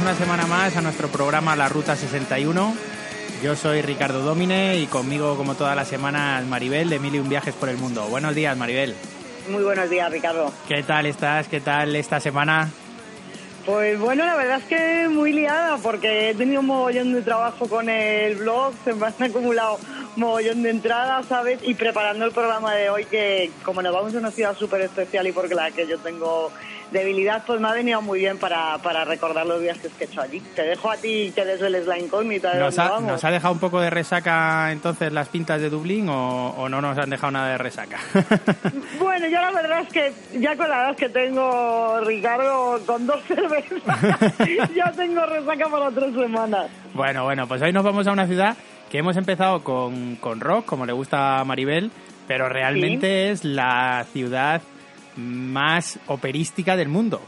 una semana más a nuestro programa La Ruta 61. Yo soy Ricardo Domine y conmigo, como todas las semanas, Maribel de Mil y un Viajes por el Mundo. Buenos días, Maribel. Muy buenos días, Ricardo. ¿Qué tal estás? ¿Qué tal esta semana? Pues bueno, la verdad es que muy liada porque he tenido un mogollón de trabajo con el blog, se me han acumulado un mogollón de entradas, ¿sabes? Y preparando el programa de hoy que como nos vamos a una ciudad súper especial y porque la que yo tengo debilidad, pues me ha venido muy bien para, para recordar los viajes que he hecho allí. Te dejo a ti que desveles la incógnita de ¿Nos dónde ha, vamos. ¿Nos ha dejado un poco de resaca entonces las pintas de Dublín o, o no nos han dejado nada de resaca? Bueno, yo la verdad es que ya con la edad que tengo, Ricardo, con dos cervezas, ya tengo resaca para tres semanas. Bueno, bueno, pues hoy nos vamos a una ciudad que hemos empezado con, con rock, como le gusta a Maribel, pero realmente es la ciudad más operística del mundo.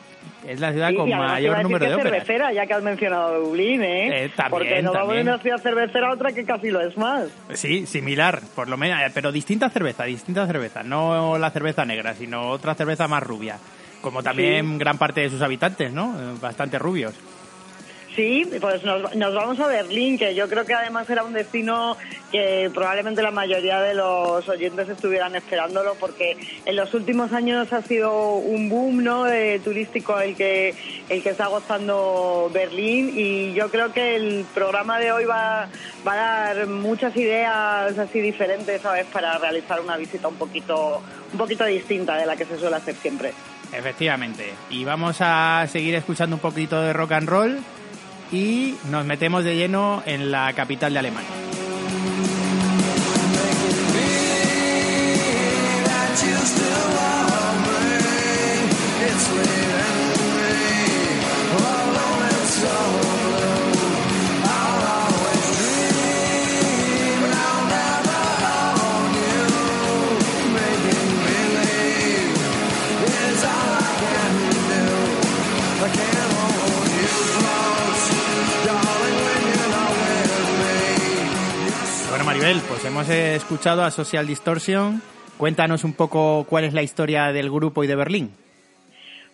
Es la ciudad Sí, con mayor número de óperas. cervecera, ya que has mencionado Dublín, ¿eh? Eh, también, Porque no vamos de una ciudad cervecera a otra que casi lo es más. Sí, similar, por lo menos, pero distinta cerveza, distinta cerveza, no la cerveza negra, sino otra cerveza más rubia, como también gran parte de sus habitantes, ¿no? Eh, Bastante rubios. Sí, pues nos, nos vamos a Berlín, que yo creo que además era un destino que probablemente la mayoría de los oyentes estuvieran esperándolo, porque en los últimos años ha sido un boom ¿no? de turístico el que, el que está gozando Berlín y yo creo que el programa de hoy va, va a dar muchas ideas así diferentes, ¿sabes?, para realizar una visita un poquito, un poquito distinta de la que se suele hacer siempre. Efectivamente. Y vamos a seguir escuchando un poquito de rock and roll y nos metemos de lleno en la capital de Alemania. Pues hemos escuchado a Social Distortion. Cuéntanos un poco cuál es la historia del grupo y de Berlín.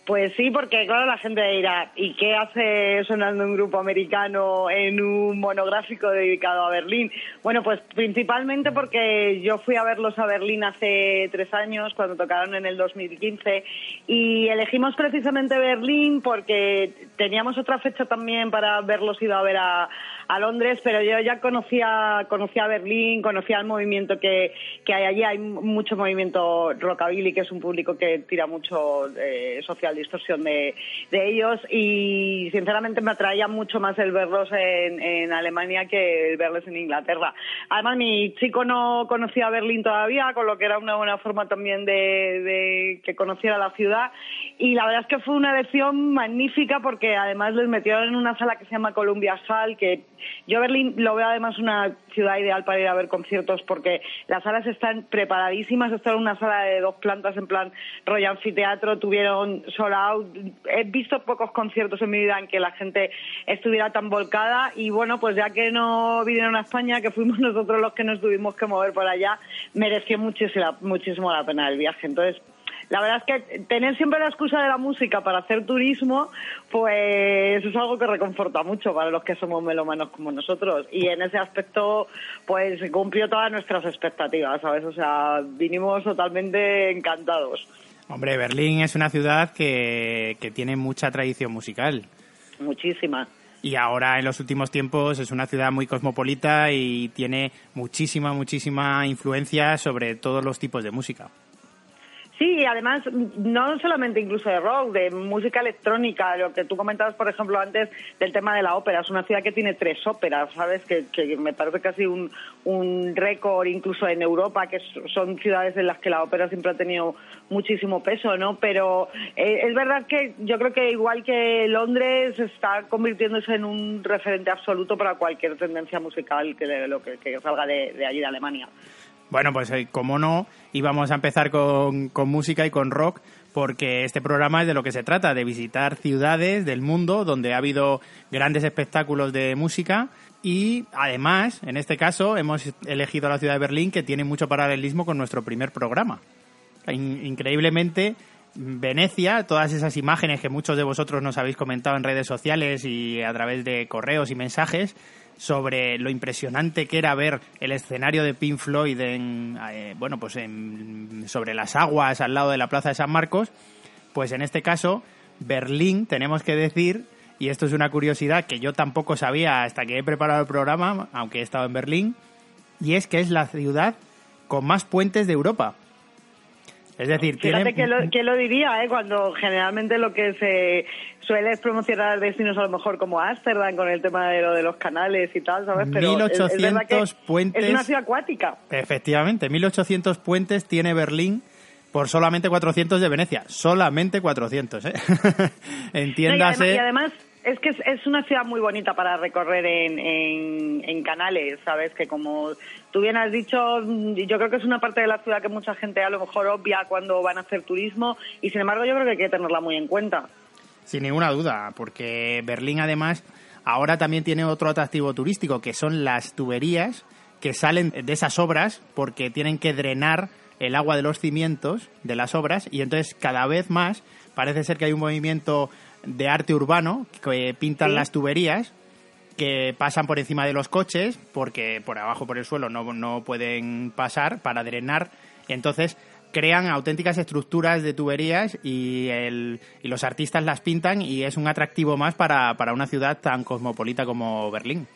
Pues sí, porque claro, la gente dirá, ¿y qué hace sonando un grupo americano en un monográfico dedicado a Berlín? Bueno, pues principalmente porque yo fui a verlos a Berlín hace tres años, cuando tocaron en el 2015, y elegimos precisamente Berlín porque teníamos otra fecha también para verlos ido a ver a, a Londres, pero yo ya conocía, conocía Berlín, conocía el movimiento que, que hay allí, hay mucho movimiento rockabilly, que es un público que tira mucho eh, social distorsión de, de ellos. Y sinceramente me atraía mucho más el verlos en, en Alemania que el verlos en Inglaterra. Además mi chico no conocía Berlín todavía, con lo que era una buena forma también de, de que conociera la ciudad. Y la verdad es que fue una elección magnífica porque además les metieron en una sala que se llama Columbia Hall, que yo Berlín lo veo además una ciudad ideal para ir a ver conciertos porque las salas están preparadísimas, están en una sala de dos plantas en plan rollo anfiteatro, tuvieron sold out. He visto pocos conciertos en mi vida en que la gente estuviera tan volcada y bueno, pues ya que no vinieron a España, que fuimos nosotros los que nos tuvimos que mover por allá, mereció muchísimo, muchísimo la pena el viaje. Entonces, la verdad es que tener siempre la excusa de la música para hacer turismo, pues es algo que reconforta mucho para los que somos melómanos como nosotros. Y en ese aspecto, pues cumplió todas nuestras expectativas, ¿sabes? O sea, vinimos totalmente encantados. Hombre, Berlín es una ciudad que, que tiene mucha tradición musical. Muchísimas. Y ahora en los últimos tiempos es una ciudad muy cosmopolita y tiene muchísima, muchísima influencia sobre todos los tipos de música. Sí, y además, no solamente incluso de rock, de música electrónica, lo que tú comentabas, por ejemplo, antes del tema de la ópera. Es una ciudad que tiene tres óperas, ¿sabes? Que, que me parece casi un, un récord incluso en Europa, que son ciudades en las que la ópera siempre ha tenido muchísimo peso, ¿no? Pero eh, es verdad que yo creo que igual que Londres está convirtiéndose en un referente absoluto para cualquier tendencia musical que, lo que, salga de allí de Alemania. Bueno, pues eh, como no, íbamos a empezar con, con, música y con rock, porque este programa es de lo que se trata, de visitar ciudades del mundo donde ha habido grandes espectáculos de música y además, en este caso, hemos elegido la ciudad de Berlín que tiene mucho paralelismo con nuestro primer programa. In increíblemente, Venecia, todas esas imágenes que muchos de vosotros nos habéis comentado en redes sociales y a través de correos y mensajes sobre lo impresionante que era ver el escenario de Pink Floyd en, eh, bueno, pues sobre las aguas al lado de la Plaza de San Marcos, pues en este caso Berlín, tenemos que decir, y esto es una curiosidad que yo tampoco sabía hasta que he preparado el programa, aunque he estado en Berlín, y es que es la ciudad con más puentes de Europa. Es decir, Fíjate que, lo, que lo diría, ¿eh? cuando generalmente lo que se suele es promocionar destinos a lo mejor como Ámsterdam con el tema de lo de los canales y tal, ¿sabes? Pero 1800 puentes. Es una ciudad acuática. Efectivamente, 1800 puentes tiene Berlín por solamente 400 de Venecia. Solamente 400, ¿eh? Entiéndase. y además es que es, una ciudad muy bonita para recorrer en, en, canales, ¿sabes? Que como tú bien has dicho, yo creo que es una parte de la ciudad que mucha gente a lo mejor obvia cuando van a hacer turismo y sin embargo yo creo que hay que tenerla muy en cuenta. Sin ninguna duda, porque Berlín además ahora también tiene otro atractivo turístico que son las tuberías que salen de esas obras porque tienen que drenar el agua de los cimientos de las obras y entonces cada vez más parece ser que hay un movimiento de arte urbano que pintan las tuberías que pasan por encima de los coches porque por abajo por el suelo no, no pueden pasar para drenar entonces crean auténticas estructuras de tuberías y, el, y los artistas las pintan y es un atractivo más para, para una ciudad tan cosmopolita como Berlín.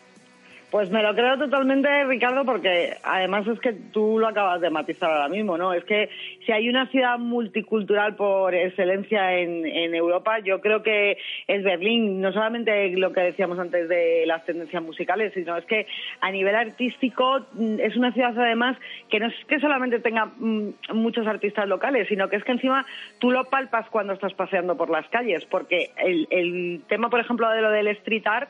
Pues me lo creo totalmente, Ricardo, porque además es que tú lo acabas de matizar ahora mismo, ¿no? Es que si hay una ciudad multicultural por excelencia en, en Europa, yo creo que es Berlín. No solamente lo que decíamos antes de las tendencias musicales, sino es que a nivel artístico mm, es una ciudad además que no es que solamente tenga mm, muchos artistas locales, sino que es que encima tú lo palpas cuando estás paseando por las calles, porque el, el tema, por ejemplo, de lo del street art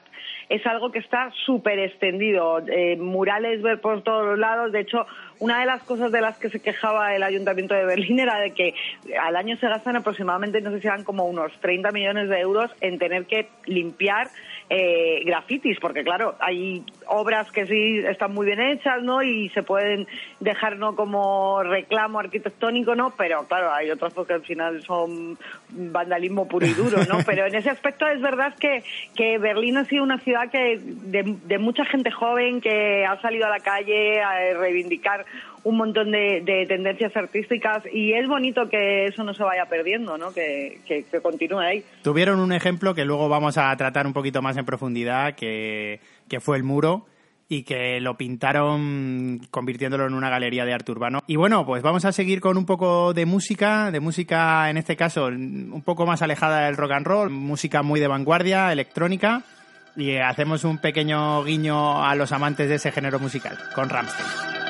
es algo que está súper extendido. Eh, murales por todos lados. De hecho, una de las cosas de las que se quejaba el Ayuntamiento de Berlín era de que al año se gastan aproximadamente, no sé si eran como unos 30 millones de euros en tener que limpiar eh, grafitis, porque claro, hay obras que sí están muy bien hechas, ¿no? Y se pueden dejar, ¿no? Como reclamo arquitectónico, ¿no? Pero claro, hay otras porque al final son vandalismo puro y duro, ¿no? Pero en ese aspecto es verdad que, que Berlín ha sido una ciudad que de, de mucha gente joven que ha salido a la calle a reivindicar un montón de, tendencias artísticas y es bonito que eso no se vaya perdiendo, ¿no? Que, que, continúe ahí. Tuvieron un ejemplo que luego vamos a tratar un poquito más en profundidad, que, que fue el muro y que lo pintaron convirtiéndolo en una galería de arte urbano. Y bueno, pues vamos a seguir con un poco de música, de música en este caso un poco más alejada del rock and roll, música muy de vanguardia, electrónica, y hacemos un pequeño guiño a los amantes de ese género musical con Ramstein.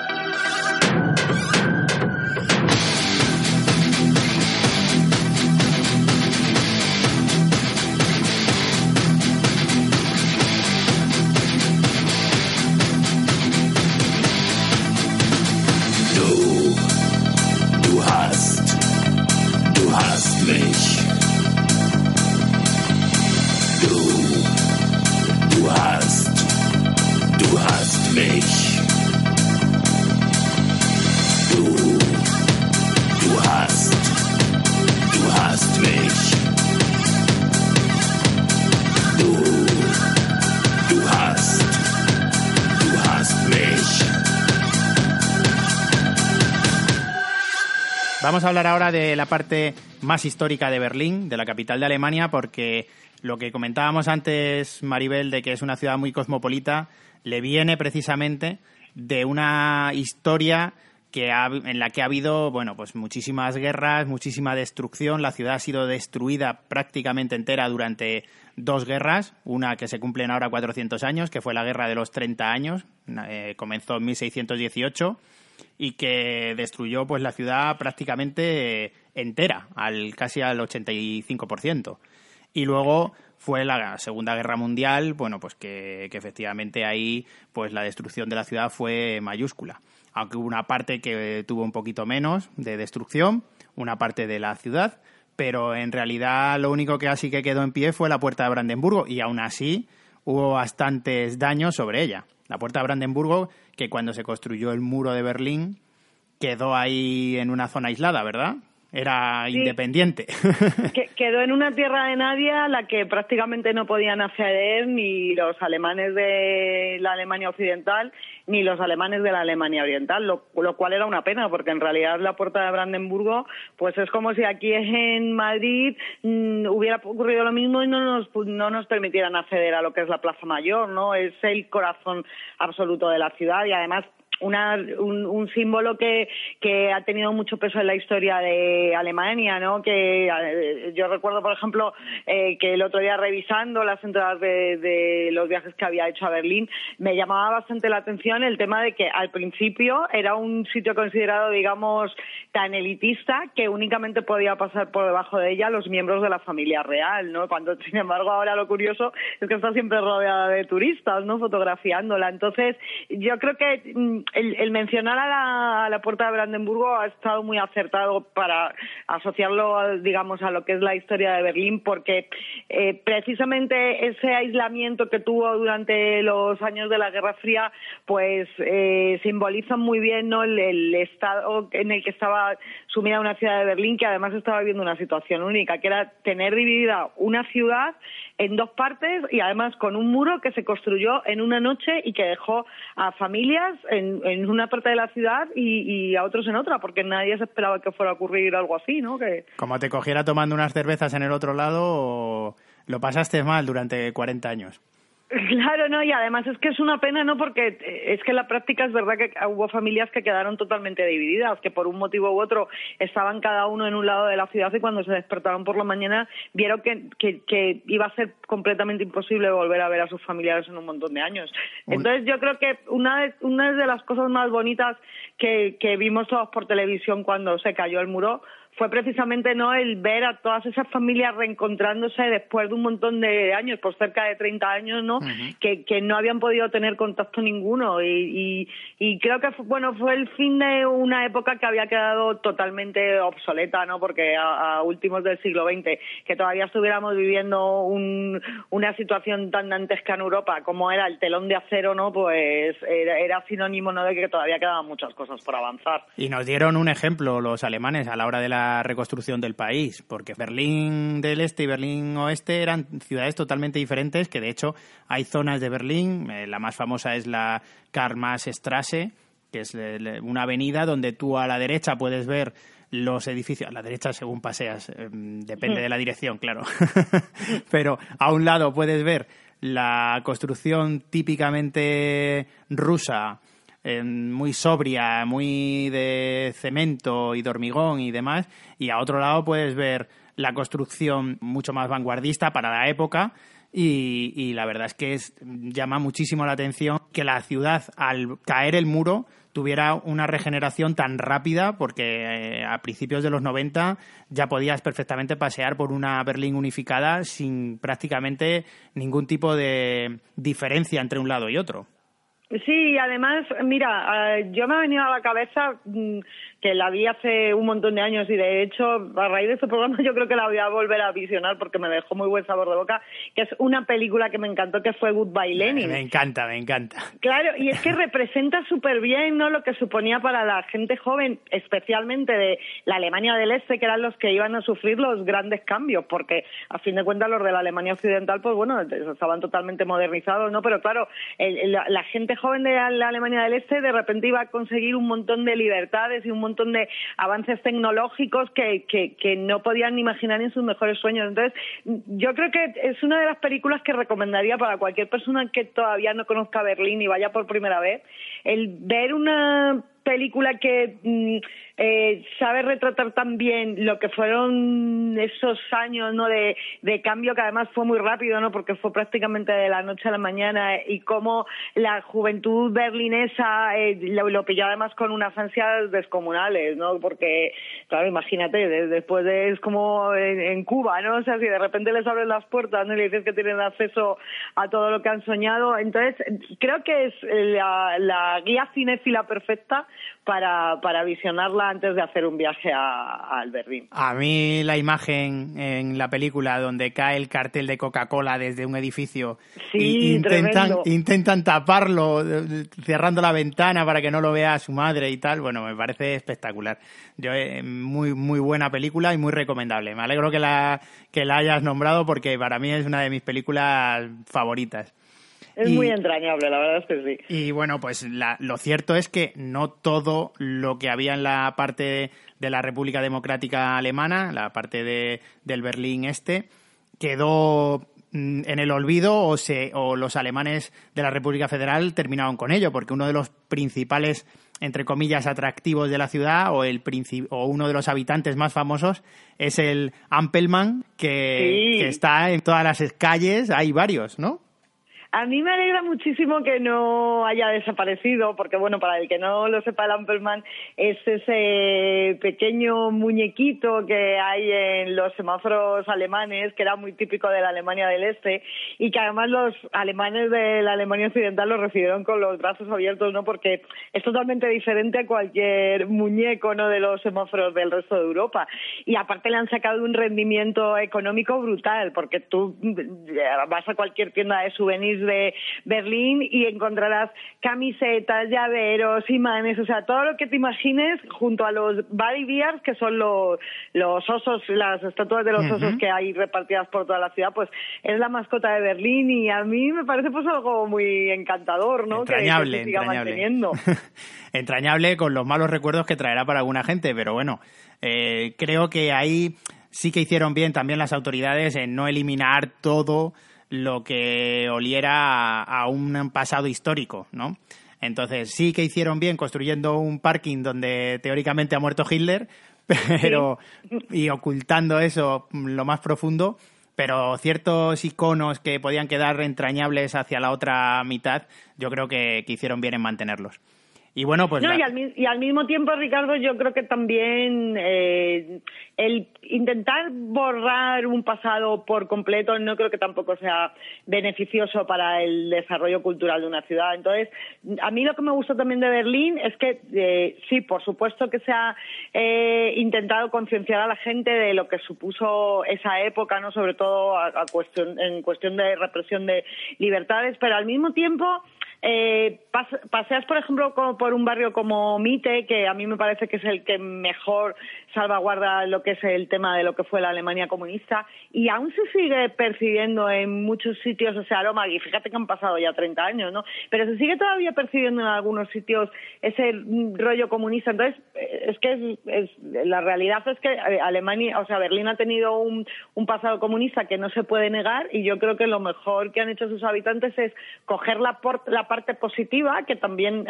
Vamos a hablar ahora de la parte más histórica de Berlín, de la capital de Alemania, porque lo que comentábamos antes, Maribel, de que es una ciudad muy cosmopolita, le viene precisamente de una historia que en la que ha habido bueno pues muchísimas guerras, muchísima destrucción. La ciudad ha sido destruida prácticamente entera durante dos guerras, una que se cumplen ahora 400 años, que fue la guerra de los 30 años, eh, comenzó en 1618 y que destruyó pues la ciudad prácticamente entera, al casi al 85%. Y luego fue la Segunda Guerra Mundial, bueno, pues que, que, efectivamente ahí pues la destrucción de la ciudad fue mayúscula. Aunque hubo una parte que tuvo un poquito menos de destrucción, una parte de la ciudad, pero en realidad lo único que así que quedó en pie fue la puerta de Brandenburgo y aún así hubo bastantes daños sobre ella. La puerta de Brandenburgo que cuando se construyó el muro de Berlín quedó ahí en una zona aislada, ¿verdad? Era independiente. quedó en una tierra de nadie a la que prácticamente no podían acceder ni los alemanes de la Alemania Occidental ni los alemanes de la Alemania Oriental, lo, cual era una pena, porque en realidad la puerta de Brandenburgo, pues es como si aquí en Madrid mm, hubiera ocurrido lo mismo y no nos, no nos permitieran acceder a lo que es la Plaza Mayor, ¿no? Es el corazón absoluto de la ciudad y además una, un, símbolo que, que ha tenido mucho peso en la historia de Alemania, ¿no? Que eh, yo recuerdo, por ejemplo, eh, que el otro día revisando las entradas de, de, los viajes que había hecho a Berlín, me llamaba bastante la atención el tema de que al principio era un sitio considerado, digamos, tan elitista que únicamente podía pasar por debajo de ella los miembros de la familia real, ¿no? Cuando, sin embargo, ahora lo curioso es que está siempre rodeada de turistas, ¿no? Fotografiándola. Entonces, yo creo que mm, el, mencionar a la, puerta de Brandenburgo ha estado muy acertado para asociarlo, digamos, a lo que es la historia de Berlín, porque eh, precisamente ese aislamiento que tuvo durante los años de la Guerra Fría, pues eh, simboliza muy bien ¿no? el, estado en el que estaba sumida una ciudad de Berlín, que además estaba viviendo una situación única, que era tener dividida una ciudad en dos partes y además con un muro que se construyó en una noche y que dejó a familias en, en una parte de la ciudad y, a otros en otra, porque nadie se esperaba que fuera a ocurrir algo así, ¿no? Que... Como te cogiera tomando unas cervezas en el otro lado, lo pasaste mal durante 40 años. Claro, no, y además es que es una pena, ¿no? Porque es que en la práctica es verdad que hubo familias que quedaron totalmente divididas, que por un motivo u otro estaban cada uno en un lado de la ciudad y cuando se despertaron por la mañana vieron que, que, iba a ser completamente imposible volver a ver a sus familiares en un montón de años. Entonces yo creo que una de, una de las cosas más bonitas que, que vimos todos por televisión cuando se cayó el muro fue precisamente no el ver a todas esas familias reencontrándose después de un montón de años, por cerca de 30 años, ¿no? que, que no habían podido tener contacto ninguno y, y, creo que bueno fue el fin de una época que había quedado totalmente obsoleta, ¿no? Porque a, últimos del siglo XX que todavía estuviéramos viviendo un, una situación tan dantesca en Europa como era el telón de acero, ¿no? Pues era, era sinónimo ¿no? de que todavía quedaban muchas cosas por avanzar. Y nos dieron un ejemplo los alemanes a la hora de la reconstrucción del país, porque Berlín del Este y Berlín Oeste eran ciudades totalmente diferentes, que de hecho hay zonas de Berlín, eh, la más famosa es la Karl-Marx-Straße, que es una avenida donde tú a la derecha puedes ver los edificios, a la derecha según paseas, em, depende de la dirección, claro, pero a un lado puedes ver la construcción típicamente rusa muy sobria, muy de cemento y de hormigón y demás, y a otro lado puedes ver la construcción mucho más vanguardista para la época. Y, la verdad es que llama muchísimo la atención que la ciudad, al caer el muro, tuviera una regeneración tan rápida, porque eh, a principios de los 90 ya podías perfectamente pasear por una Berlín unificada sin prácticamente ningún tipo de diferencia entre un lado y otro. Sí, además, mira, eh, yo me ha venido a la cabeza mm, que la vi hace un montón de años y de hecho a raíz de este programa yo creo que la voy a volver a visionar porque me dejó muy buen sabor de boca, que es una película que me encantó que fue Goodbye Lenin. Me encanta, me encanta. Claro, y es que representa súper bien ¿no? lo que suponía para la gente joven, especialmente de la Alemania del Este, que eran los que iban a sufrir los grandes cambios, porque a fin de cuentas los de la Alemania Occidental, pues bueno, estaban totalmente modernizados, ¿no? Pero claro, la gente joven de la Alemania del Este de repente iba a conseguir un montón de libertades y un montón montón de avances tecnológicos que, que, no podían imaginar en sus mejores sueños. Entonces, yo creo que es una de las películas que recomendaría para cualquier persona que todavía no conozca Berlín y vaya por primera vez, el ver una película que mm, eh, sabe retratar también lo que fueron esos años no de, de, cambio que además fue muy rápido no porque fue prácticamente de la noche a la mañana y cómo la juventud berlinesa eh, lo, pilló además con unas ansias descomunales no porque claro imagínate después de es como en, Cuba no o sea si de repente les abren las puertas no y le dices que tienen acceso a todo lo que han soñado. Entonces creo que es la, la guía cinéfila perfecta para para visionarla antes de hacer un viaje a, al Berlín. A mí la imagen en la película donde cae el cartel de Coca-Cola desde un edificio sí, intentan, intentan taparlo cerrando la ventana para que no lo vea su madre y tal, bueno, me parece espectacular. Yo, eh, muy, muy buena película y muy recomendable. Me alegro que la, que la hayas nombrado porque para mí es una de mis películas favoritas. Es muy entrañable, la verdad es que sí. Y bueno, pues lo cierto es que no todo lo que había en la parte de la República Democrática Alemana, la parte de, del Berlín Este, quedó mm, en el olvido o, se, o los alemanes de la República Federal terminaron con ello, porque uno de los principales, entre comillas, atractivos de la ciudad o, el o uno de los habitantes más famosos es el Ampelmann, que, que está en todas las calles, hay varios, ¿no? A mí me alegra muchísimo que no haya desaparecido, porque bueno, para el que no lo sepa, el Amperman es ese pequeño muñequito que hay en los semáforos alemanes, que era muy típico de la Alemania del Este, y que además los alemanes de la Alemania Occidental lo recibieron con los brazos abiertos, ¿no? Porque es totalmente diferente a cualquier muñeco, ¿no? De los semáforos del resto de Europa. Y aparte le han sacado un rendimiento económico brutal, porque tú vas a cualquier tienda de souvenirs de Berlín y encontrarás camisetas, llaveros, imanes, o sea, todo lo que te imagines junto a los body bears, que son los, los osos, las estatuas de los osos que hay repartidas por toda la ciudad, pues es la mascota de Berlín y a mí me parece pues algo muy encantador, ¿no? Entrañable, que, siga entrañable. manteniendo. entrañable con los malos recuerdos que traerá para alguna gente, pero bueno, eh, creo que ahí sí que hicieron bien también las autoridades en no eliminar todo lo que oliera a, un pasado histórico, ¿no? Entonces sí que hicieron bien construyendo un parking donde teóricamente ha muerto Hitler, pero y ocultando eso lo más profundo, pero ciertos iconos que podían quedar entrañables hacia la otra mitad, yo creo que, que hicieron bien en mantenerlos. Y bueno, pues. No, y, al, mismo tiempo, Ricardo, yo creo que también eh, el intentar borrar un pasado por completo no creo que tampoco sea beneficioso para el desarrollo cultural de una ciudad. Entonces, a mí lo que me gusta también de Berlín es que, eh, sí, por supuesto que se ha eh, intentado concienciar a la gente de lo que supuso esa época, no sobre todo cuestión, en cuestión de represión de libertades, pero al mismo tiempo eh, paseas, por ejemplo, por un barrio como Mite, que a mí me parece que es el que mejor salvaguarda lo que es el tema de lo que fue la Alemania comunista, y aún se sigue percibiendo en muchos sitios ese aroma, y fíjate que han pasado ya 30 años, ¿no? Pero se sigue todavía percibiendo en algunos sitios ese rollo comunista. Entonces, eh, es que es, la realidad es que eh, Alemania, o sea, Berlín ha tenido un, un pasado comunista que no se puede negar, y yo creo que lo mejor que han hecho sus habitantes es coger la, la parte positiva, que también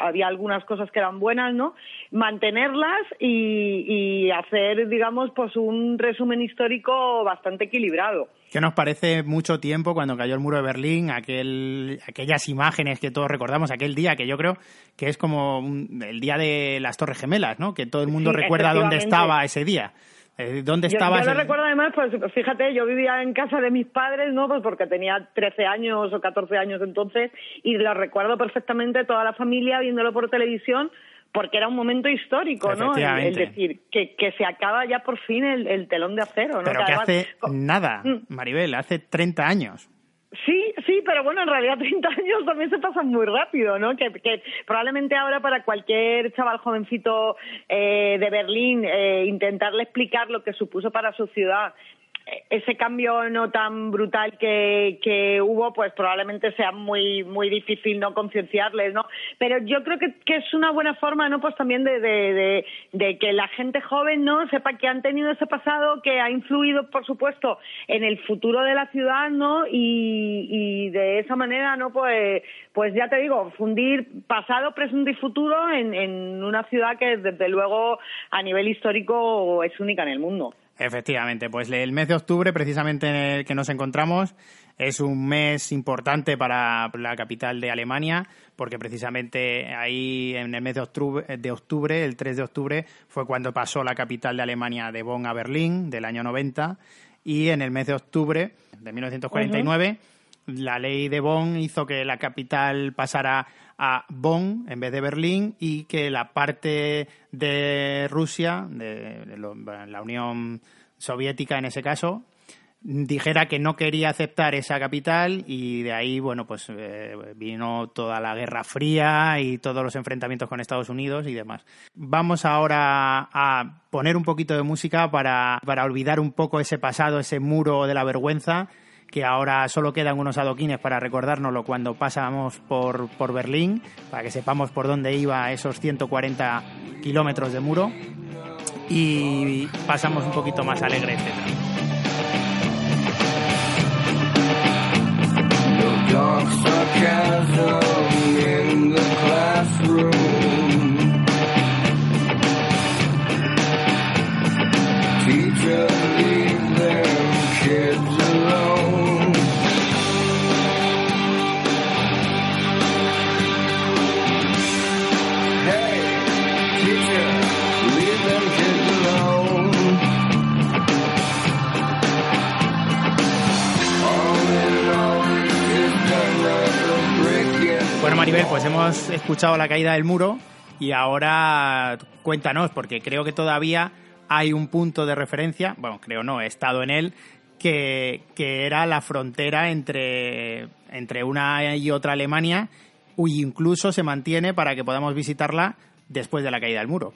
había algunas cosas que eran buenas, ¿no? Mantenerlas y, hacer, digamos, pues un resumen histórico bastante equilibrado. Que nos parece mucho tiempo cuando cayó el muro de Berlín, aquel, aquellas imágenes que todos recordamos, aquel día que yo creo que es como el día de las Torres Gemelas, ¿no? Que todo el mundo recuerda dónde estaba ese día. Eh, ¿Dónde estabas? Yo, lo recuerdo además, pues fíjate, yo vivía en casa de mis padres, ¿no? Pues porque tenía 13 años o 14 años entonces y lo recuerdo perfectamente toda la familia viéndolo por televisión porque era un momento histórico, ¿no? Es decir, que, que se acaba ya por fin el, telón de acero, ¿no? Pero que, hace nada, mm. Maribel, hace 30 años. Sí, sí, pero bueno, en realidad 30 años también se pasan muy rápido, ¿no? Que, probablemente ahora para cualquier chaval jovencito eh, de Berlín eh, intentarle explicar lo que supuso para su ciudad ese cambio no tan brutal que, que hubo, pues probablemente sea muy muy difícil no concienciarles, ¿no? Pero yo creo que, que, es una buena forma, ¿no? Pues también de, de, de, que la gente joven, ¿no? Sepa que han tenido ese pasado que ha influido, por supuesto, en el futuro de la ciudad, ¿no? Y, y de esa manera, ¿no? Pues, pues ya te digo, fundir pasado, presente y futuro en, en una ciudad que, desde luego, a nivel histórico es única en el mundo. Efectivamente, pues el mes de octubre, precisamente en el que nos encontramos, es un mes importante para la capital de Alemania, porque precisamente ahí en el mes de octubre, de octubre, el 3 de octubre, fue cuando pasó la capital de Alemania de Bonn a Berlín, del año 90, y en el mes de octubre de 1949 la ley de Bonn hizo que la capital pasara a Bonn en vez de Berlín y que la parte de Rusia, de, la Unión Soviética en ese caso, dijera que no quería aceptar esa capital y de ahí, bueno, pues eh, vino toda la Guerra Fría y todos los enfrentamientos con Estados Unidos y demás. Vamos ahora a poner un poquito de música para, para olvidar un poco ese pasado, ese muro de la vergüenza que ahora solo quedan unos adoquines para recordárnoslo cuando pasamos por, por Berlín, para que sepamos por dónde iba esos 140 kilómetros de muro y pasamos un poquito más alegre, etc. hemos escuchado la caída del muro y ahora cuéntanos, porque creo que todavía hay un punto de referencia, bueno, creo no, he estado en él, que, era la frontera entre, entre una y otra Alemania, y incluso se mantiene para que podamos visitarla después de la caída del muro.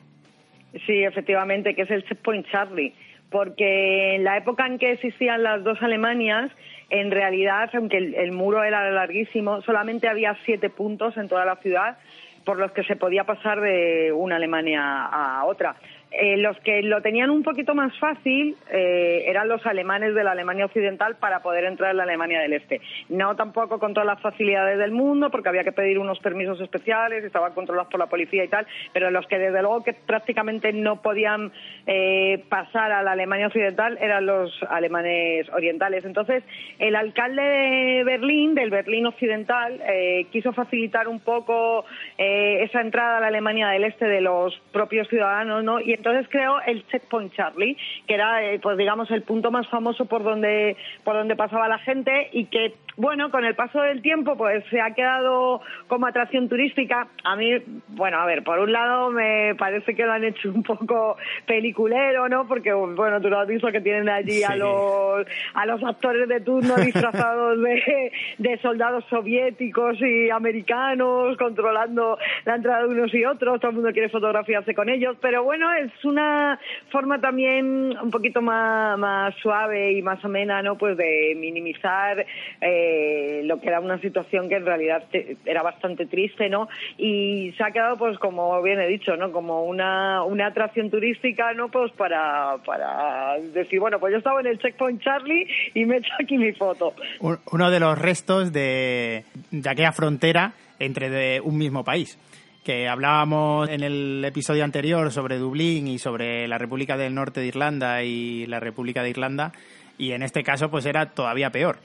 Sí, efectivamente, que es el Checkpoint Charlie, porque en la época en que existían las dos Alemanias, en realidad, aunque el, muro era larguísimo, solamente había siete puntos en toda la ciudad por los que se podía pasar de una Alemania a otra. Eh, los que lo tenían un poquito más fácil eh, eran los alemanes de la Alemania Occidental para poder entrar en la Alemania del Este. No tampoco con todas las facilidades del mundo, porque había que pedir unos permisos especiales, estaban controlados por la policía y tal, pero los que desde luego que prácticamente no podían eh, pasar a la Alemania Occidental eran los alemanes orientales. Entonces, el alcalde de Berlín, del Berlín Occidental, quiso facilitar un poco esa entrada a la Alemania del Este de los propios ciudadanos, ¿no? Y entonces creó el Checkpoint Charlie, que era, eh, pues digamos, el punto más famoso por donde, por donde pasaba la gente y que bueno, con el paso del tiempo, pues se ha quedado como atracción turística. A mí, bueno, a ver, por un lado me parece que lo han hecho un poco peliculero, ¿no? Porque, bueno, tú lo has visto que tienen allí a los a los actores de turno disfrazados de, de soldados soviéticos y americanos controlando la entrada de unos y otros. Todo el mundo quiere fotografiarse con ellos. Pero bueno, es una forma también un poquito más, más suave y más amena, ¿no? Pues de minimizar. Eh, eh, lo que era una situación que en realidad era bastante triste, ¿no? Y se ha quedado, pues, como bien he dicho, ¿no? Como una, una atracción turística, ¿no? Pues para, para decir, bueno, pues yo estaba en el Checkpoint Charlie y me he hecho aquí mi foto. Uno de los restos de, de aquella frontera entre de un mismo país que hablábamos en el episodio anterior sobre Dublín y sobre la República del Norte de Irlanda y la República de Irlanda, y en este caso pues era todavía peor.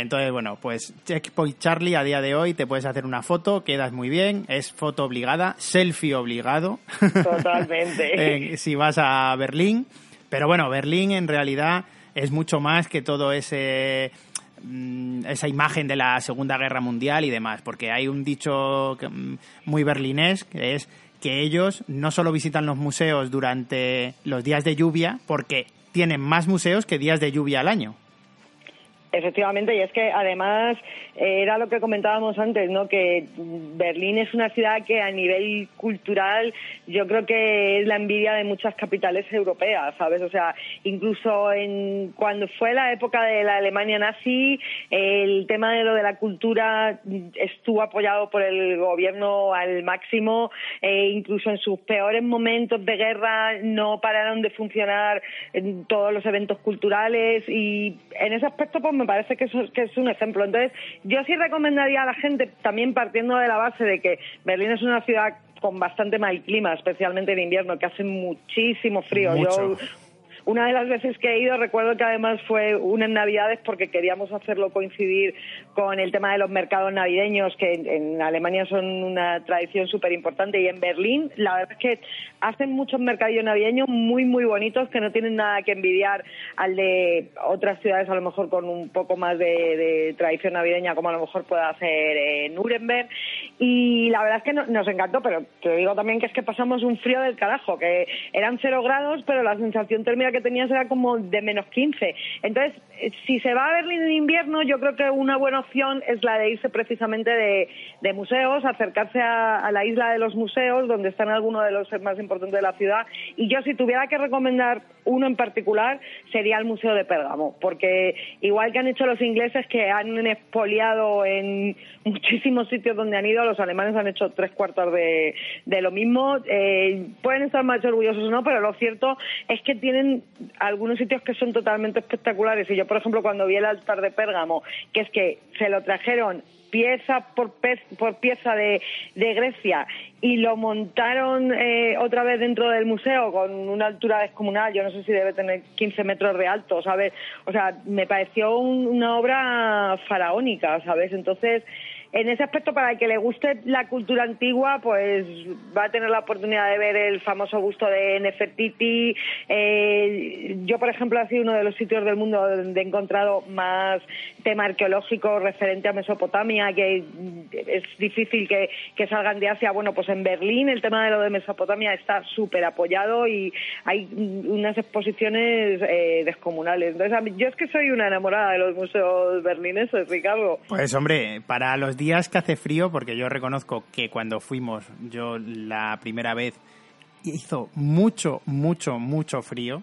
Entonces, bueno, pues Checkpoint Charlie a día de hoy te puedes hacer una foto, quedas muy bien, es foto obligada, selfie obligado. Totalmente. si vas a Berlín. Pero bueno, Berlín en realidad es mucho más que todo ese mm, esa imagen de la Segunda Guerra Mundial y demás, porque hay un dicho mm, muy berlinés que es que ellos no solo visitan los museos durante los días de lluvia, porque tienen más museos que días de lluvia al año. Efectivamente, y es que además eh, era lo que comentábamos antes, ¿no? Que Berlín es una ciudad que a nivel cultural yo creo que es la envidia de muchas capitales europeas, ¿sabes? O sea, incluso en cuando fue la época de la Alemania nazi, el tema de lo de la cultura estuvo apoyado por el gobierno al máximo, e incluso en sus peores momentos de guerra no pararon de funcionar todos los eventos culturales y en ese aspecto pues me parece que es, un ejemplo. Entonces, yo sí recomendaría a la gente, también partiendo de la base de que Berlín es una ciudad con bastante mal clima, especialmente en invierno, que hace muchísimo frío. Yo una de las veces que he ido, recuerdo que además fue unas navidades porque queríamos hacerlo coincidir con el tema de los mercados navideños, que en, Alemania son una tradición súper importante, y en Berlín, la verdad es que hacen muchos mercadillos navideños muy, muy bonitos que no tienen nada que envidiar al de otras ciudades, a lo mejor con un poco más de, tradición navideña, como a lo mejor puede hacer en Nuremberg. Y la verdad es que nos encantó, pero te digo también que es que pasamos un frío del carajo, que eran cero grados, pero la sensación térmica que tenías era como de menos 15. Entonces, si se va a Berlín en invierno, yo creo que una buena opción es la de irse precisamente de, museos, acercarse a, la isla de los museos, donde están algunos de los más importantes de la ciudad. Y yo, si tuviera que recomendar uno en particular, sería el Museo de Pérgamo, porque igual que han hecho los ingleses, que han expoliado en muchísimos sitios donde han ido, los alemanes han hecho tres cuartos de, lo mismo. Eh, pueden estar más orgullosos o no, pero lo cierto es que tienen algunos sitios que son totalmente espectaculares. Y yo, por ejemplo, cuando vi el altar de Pérgamo, que es que se lo trajeron pieza por, por pieza de, Grecia y lo montaron eh, otra vez dentro del museo con una altura descomunal, yo no sé si debe tener 15 metros de alto, ¿sabes? O sea, me pareció una obra faraónica, ¿sabes? Entonces, en ese aspecto, para el que le guste la cultura antigua, pues va a tener la oportunidad de ver el famoso gusto de Nefertiti. Eh, yo, por ejemplo, ha sido uno de los sitios del mundo donde he encontrado más tema arqueológico referente a Mesopotamia, que es difícil que, salgan de Asia. Bueno, pues en Berlín el tema de lo de Mesopotamia está súper apoyado y hay unas exposiciones eh, descomunales. Entonces, yo es que soy una enamorada de los museos berlineses, Ricardo. Pues hombre, para los días que hace frío, porque yo reconozco que cuando fuimos, yo la primera vez hizo mucho, mucho, mucho frío.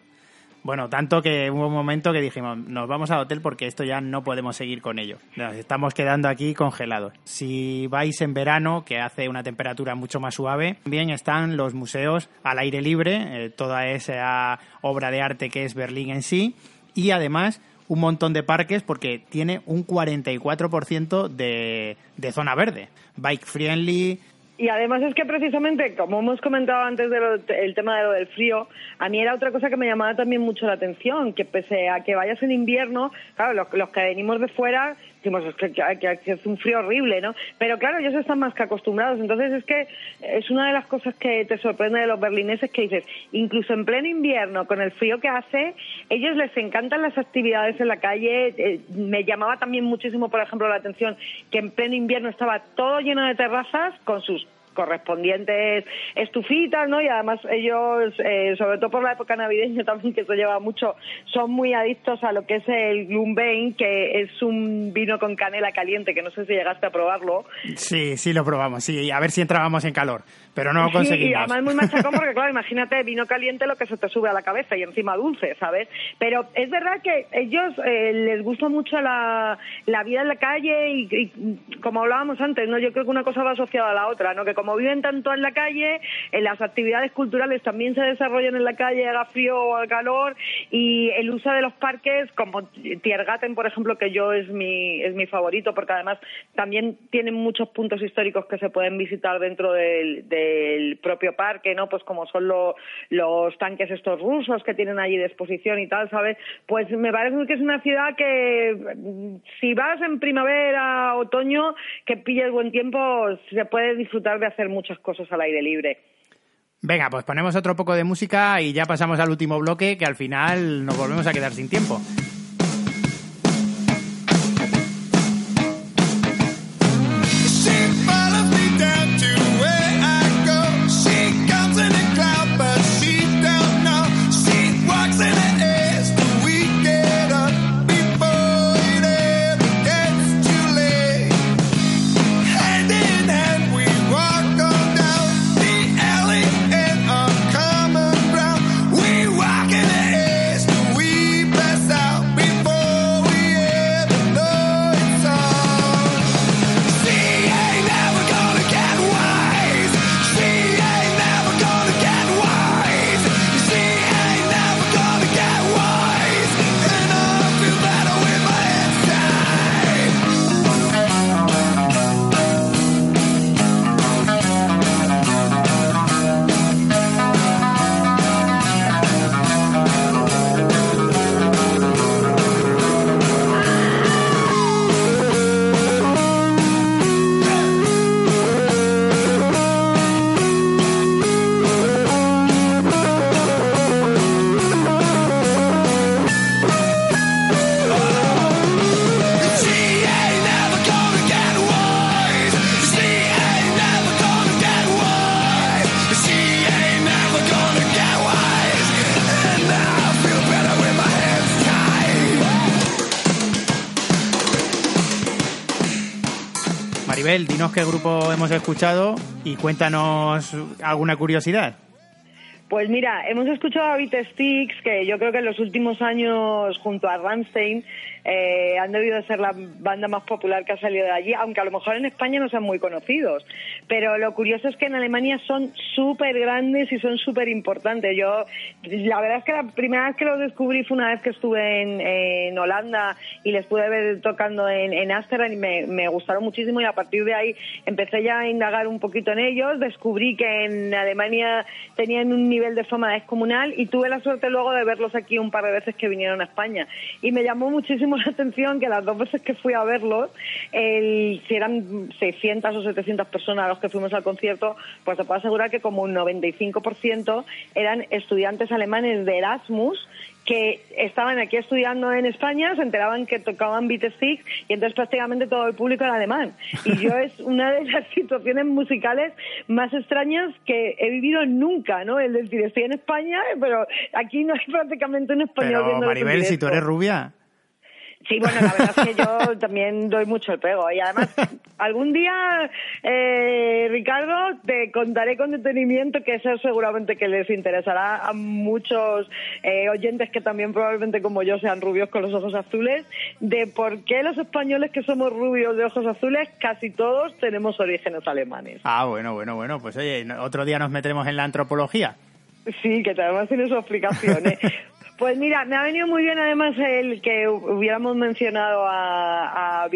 Bueno, tanto que hubo un momento que dijimos, nos vamos al hotel porque esto ya no podemos seguir con ello. Nos estamos quedando aquí congelados. Si vais en verano, que hace una temperatura mucho más suave, también están los museos al aire libre, eh, toda esa obra de arte que es Berlín en sí, y además un montón de parques porque tiene un 44% de, de zona verde. Bike friendly, y además es que precisamente, como hemos comentado antes del tema de lo del frío, a mí era otra cosa que me llamaba también mucho la atención, que pese a que vayas en invierno, claro, los, que venimos de fuera, decimos que, que, es un frío horrible, ¿no? Pero claro, ellos están más que acostumbrados, entonces es que es una de las cosas que te sorprende de los berlineses que dices, incluso en pleno invierno, con el frío que hace, ellos les encantan las actividades en la calle, eh, me llamaba también muchísimo, por ejemplo, la atención que en pleno invierno estaba todo lleno de terrazas con sus correspondientes estufitas, ¿no? Y además ellos, eh, sobre todo por la época navideña también, que se lleva mucho, son muy adictos a lo que es el Glumbein, que es un vino con canela caliente, que no sé si llegaste a probarlo. Sí, sí lo probamos, sí, a ver si entrábamos en calor pero no lo conseguimos. y además muy machacón porque, claro, imagínate vino caliente lo que se te sube a la cabeza y encima dulce, ¿sabes? Pero es verdad que ellos eh, les gusta mucho la, la vida en la calle y, como hablábamos antes, ¿no? Yo creo que una cosa va asociada a la otra, ¿no? Que como viven tanto en la calle, en las actividades culturales también se desarrollan en la calle, haga frío o haga calor, y el uso de los parques, como Tiergarten, por ejemplo, que yo es mi, es mi favorito, porque además también tienen muchos puntos históricos que se pueden visitar dentro del el propio parque, ¿no? Pues como son los tanques estos rusos que tienen allí de exposición y tal, ¿sabes? Pues me parece que es una ciudad que si vas en primavera, otoño, que pilles buen tiempo, se puede disfrutar de hacer muchas cosas al aire libre. Venga, pues ponemos otro poco de música y ya pasamos al último bloque que al final nos volvemos a quedar sin tiempo. Dinos qué grupo hemos escuchado y cuéntanos alguna curiosidad. Pues mira, hemos escuchado a Beat Sticks, que yo creo que en los últimos años, junto a Rammstein, eh, han debido ser la banda más popular que ha salido de allí, aunque a lo mejor en España no sean muy conocidos. Pero lo curioso es que en Alemania son súper grandes y son súper importantes. Yo, la verdad es que la primera vez que los descubrí fue una vez que estuve en, Holanda y les pude ver tocando en, en y me, me gustaron muchísimo y a partir de ahí empecé ya a indagar un poquito en ellos. Descubrí que en Alemania tenían un nivel de fama descomunal y tuve la suerte luego de verlos aquí un par de veces que vinieron a España. Y me llamó muchísimo la atención que las dos veces que fui a verlos, el, si eran 600 o 700 personas a los que fuimos al concierto, pues te puedo asegurar que como un 95% eran estudiantes alemanes de Erasmus que estaban aquí estudiando en España, se enteraban que tocaban Beat y entonces prácticamente todo el público era alemán. Y yo es una de las situaciones musicales más extrañas que he vivido nunca, ¿no? El decir, estoy en España, pero aquí no hay prácticamente un español pero, Maribel, si tú eres rubia. Sí, bueno, la verdad es que yo también doy mucho el pego. Y además, algún día, eh, Ricardo, te contaré con detenimiento que eso seguramente que les interesará a muchos eh, oyentes que también probablemente como yo sean rubios con los ojos azules, de por qué los españoles que somos rubios de ojos azules casi todos tenemos orígenes alemanes. Ah, bueno, bueno, bueno. Pues oye, otro día nos meteremos en la antropología. Sí, que además tiene su explicación. Pues mira, me ha venido muy bien además el que hubiéramos mencionado a, a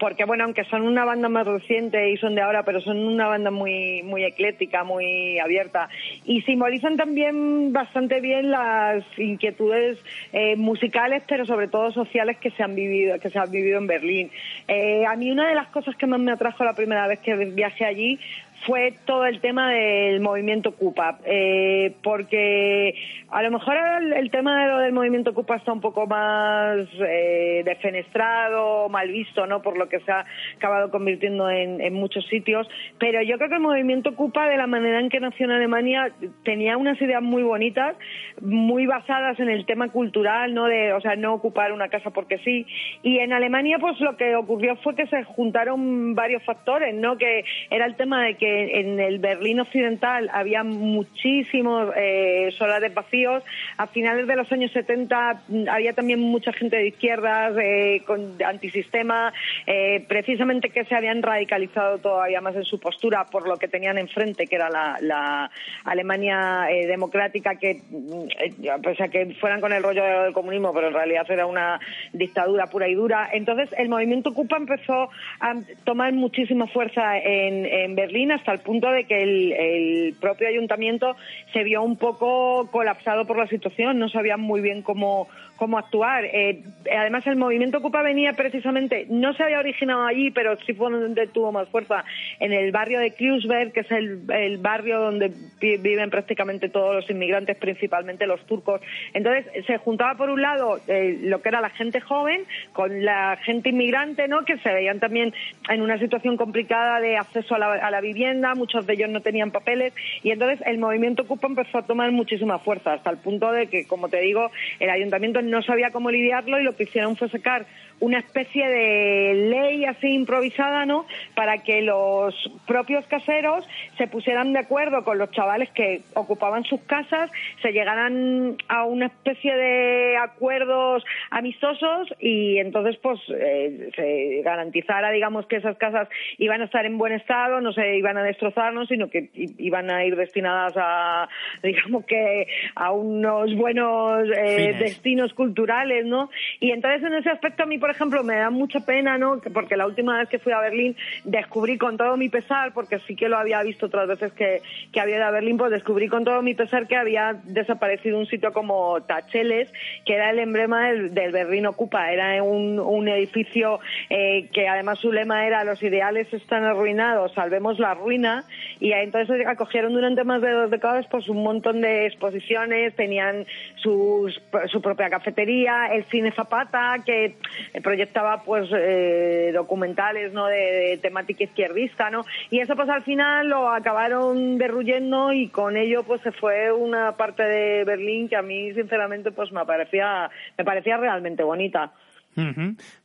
porque bueno, aunque son una banda más reciente y son de ahora, pero son una banda muy, muy eclética, muy abierta, y simbolizan también bastante bien las inquietudes eh, musicales, pero sobre todo sociales que se han vivido, que se han vivido en Berlín. Eh, a mí una de las cosas que más me atrajo la primera vez que viajé allí fue todo el tema del movimiento Cupa, eh, porque a lo mejor el, tema de lo del movimiento Cupa está un poco más eh, defenestrado, mal visto, ¿no? Por lo que se ha acabado convirtiendo en, en, muchos sitios, pero yo creo que el movimiento Cupa, de la manera en que nació en Alemania, tenía unas ideas muy bonitas, muy basadas en el tema cultural, ¿no? De, o sea, no ocupar una casa porque sí. Y en Alemania, pues lo que ocurrió fue que se juntaron varios factores, ¿no? Que era el tema de que en el Berlín Occidental había muchísimos eh, solares vacíos. A finales de los años 70 mm, había también mucha gente de izquierdas, eh, con antisistema, eh, precisamente que se habían radicalizado todavía más en su postura por lo que tenían enfrente, que era la, Alemania eh, democrática, que mm, pese a que fueran con el rollo del comunismo, pero en realidad era una dictadura pura y dura. Entonces el movimiento Cupa empezó a tomar muchísima fuerza en, en Berlín el punto de que el, propio ayuntamiento se vio un poco colapsado por la situación, no sabían muy bien cómo, cómo actuar. Eh, además, el movimiento Ocupa venía precisamente, no se había originado allí, pero sí fue donde tuvo más fuerza, en el barrio de Kreuzberg, que es el, barrio donde viven prácticamente todos los inmigrantes, principalmente los turcos. Entonces, se juntaba por un lado eh, lo que era la gente joven con la gente inmigrante, ¿no? que se veían también en una situación complicada de acceso a la, a la vivienda, muchos de ellos no tenían papeles, y entonces el movimiento Ocupa empezó a tomar muchísima fuerza, hasta el punto de que, como te digo, el ayuntamiento no sabía cómo lidiarlo y lo que hicieron fue sacar una especie de ley así improvisada, ¿no? Para que los propios caseros se pusieran de acuerdo con los chavales que ocupaban sus casas, se llegaran a una especie de acuerdos amistosos y entonces pues eh, se garantizara, digamos, que esas casas iban a estar en buen estado, no se iban a destrozar, sino que iban a ir destinadas a, digamos que a unos buenos eh, destinos culturales, ¿no? Y entonces en ese aspecto a mí por ejemplo, me da mucha pena, ¿no? Porque la última vez que fui a Berlín descubrí con todo mi pesar, porque sí que lo había visto otras veces que, había ido a Berlín, pues descubrí con todo mi pesar que había desaparecido un sitio como Tacheles, que era el emblema del, Berlín Ocupa. Era un, un edificio eh, que además su lema era los ideales están arruinados, salvemos la ruina. Y entonces acogieron durante más de dos décadas pues un montón de exposiciones, tenían sus, su propia cafetería, el cine Zapata, que proyectaba pues eh, documentales no de, temática izquierdista no y eso pues al final lo acabaron derruyendo y con ello pues se fue una parte de Berlín que a mí sinceramente pues me parecía me parecía realmente bonita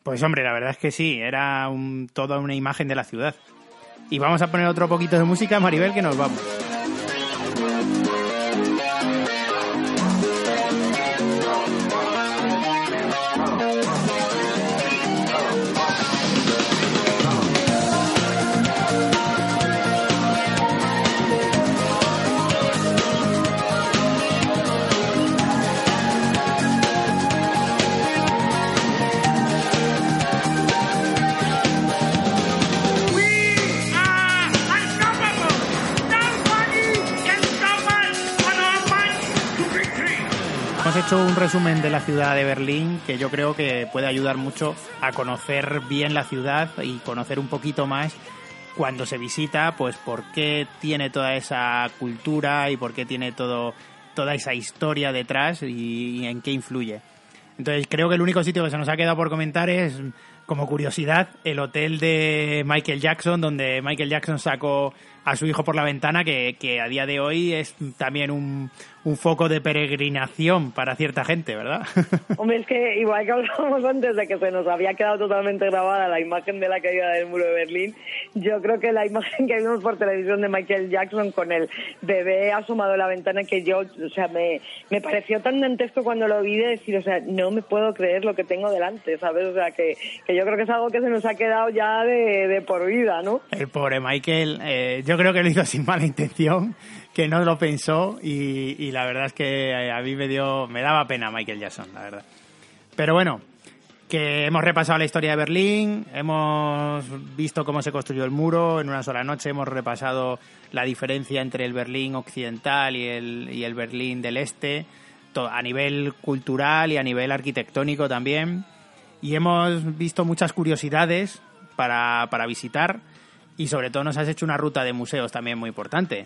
Pues hombre, la verdad es que sí, era un, toda una imagen de la ciudad. Y vamos a poner otro poquito de música, Maribel, que nos vamos. Hecho un resumen de la ciudad de Berlín que yo creo que puede ayudar mucho a conocer bien la ciudad y conocer un poquito más cuando se visita, pues por qué tiene toda esa cultura y por qué tiene todo, toda esa historia detrás y, y en qué influye. Entonces creo que el único sitio que se nos ha quedado por comentar es, como curiosidad, el hotel de Michael Jackson, donde Michael Jackson sacó a su hijo por la ventana, que, que a día de hoy es también un, un foco de peregrinación para cierta gente, ¿verdad? Hombre, es que igual que hablábamos antes de que se nos había quedado totalmente grabada la imagen de la caída del muro de Berlín, yo creo que la imagen que vimos por televisión de Michael Jackson con el bebé asomado a la ventana que yo, o sea, me, me pareció tan dantesco cuando lo vi de decir, o sea, no me puedo creer lo que tengo delante, ¿sabes? O sea, que, que yo creo que es algo que se nos ha quedado ya de, de por vida, ¿no? El pobre Michael, eh, yo creo que lo hizo sin mala intención que no lo pensó y, y, la verdad es que a mí me dio me daba pena Michael Jackson, la verdad. Pero bueno, que hemos repasado la historia de Berlín, hemos visto cómo se construyó el muro en una sola noche, hemos repasado la diferencia entre el Berlín occidental y el, y el Berlín del este, a nivel cultural y a nivel arquitectónico también. Y hemos visto muchas curiosidades para, para visitar y sobre todo nos has hecho una ruta de museos también muy importante.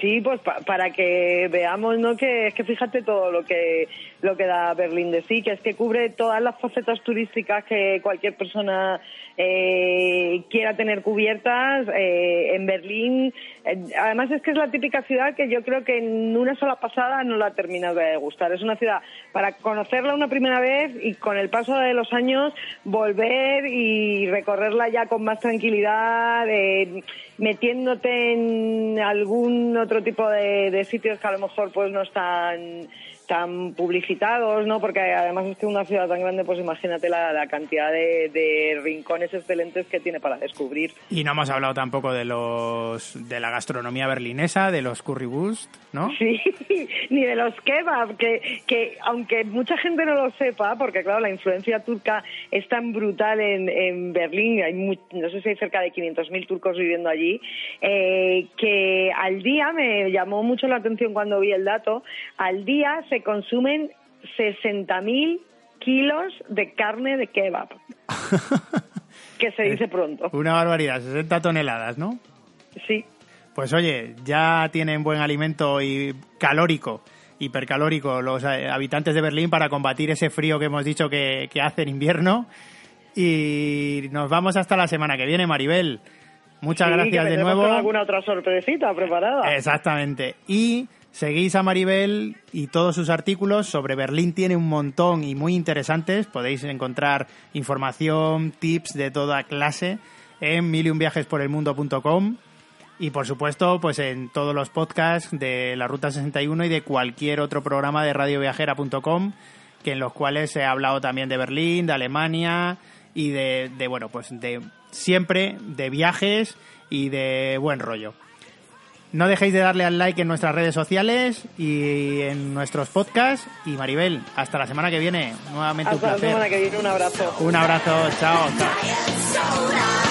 Sí, pues pa para que veamos, ¿no? Que es que fíjate todo lo que lo que da Berlín de sí, que es que cubre todas las facetas turísticas que cualquier persona eh, quiera tener cubiertas eh, en Berlín. Eh, además es que es la típica ciudad que yo creo que en una sola pasada no la terminas de gustar. Es una ciudad para conocerla una primera vez y con el paso de los años volver y recorrerla ya con más tranquilidad, eh, metiéndote en algún otro tipo de, de sitios que a lo mejor pues no están tan publicitados, ¿no? Porque además es que una ciudad tan grande, pues imagínate la, la cantidad de, de, rincones excelentes que tiene para descubrir. Y no hemos hablado tampoco de los de la gastronomía berlinesa, de los currywurst, ¿no? Sí, ni de los kebab, que, que aunque mucha gente no lo sepa, porque claro, la influencia turca es tan brutal en, en Berlín, hay muy, no sé si hay cerca de 500.000 turcos viviendo allí, eh, que al día me llamó mucho la atención cuando vi el dato, al día se consumen 60.000 kilos de carne de kebab. que se dice pronto. Una barbaridad, 60 toneladas, ¿no? Sí. Pues oye, ya tienen buen alimento y calórico, hipercalórico los eh, habitantes de Berlín para combatir ese frío que hemos dicho que, que hace en invierno. Y nos vamos hasta la semana que viene, Maribel. Muchas sí, gracias que de nuevo. Alguna otra sorpresita preparada. Exactamente. Y seguís a Maribel y todos sus artículos sobre Berlín tiene un montón y muy interesantes. Podéis encontrar información, tips de toda clase en miliumviajesporelmundo.com y por supuesto pues en todos los podcasts de la Ruta 61 y de cualquier otro programa de radioviajera.com que en los cuales se ha hablado también de Berlín, de Alemania y de, de bueno pues de siempre de viajes y de buen rollo. No dejéis de darle al like en nuestras redes sociales y en nuestros podcasts. Y Maribel, hasta la semana que viene. Nuevamente hasta un placer. la semana que viene, un abrazo. Un abrazo, chao, chao.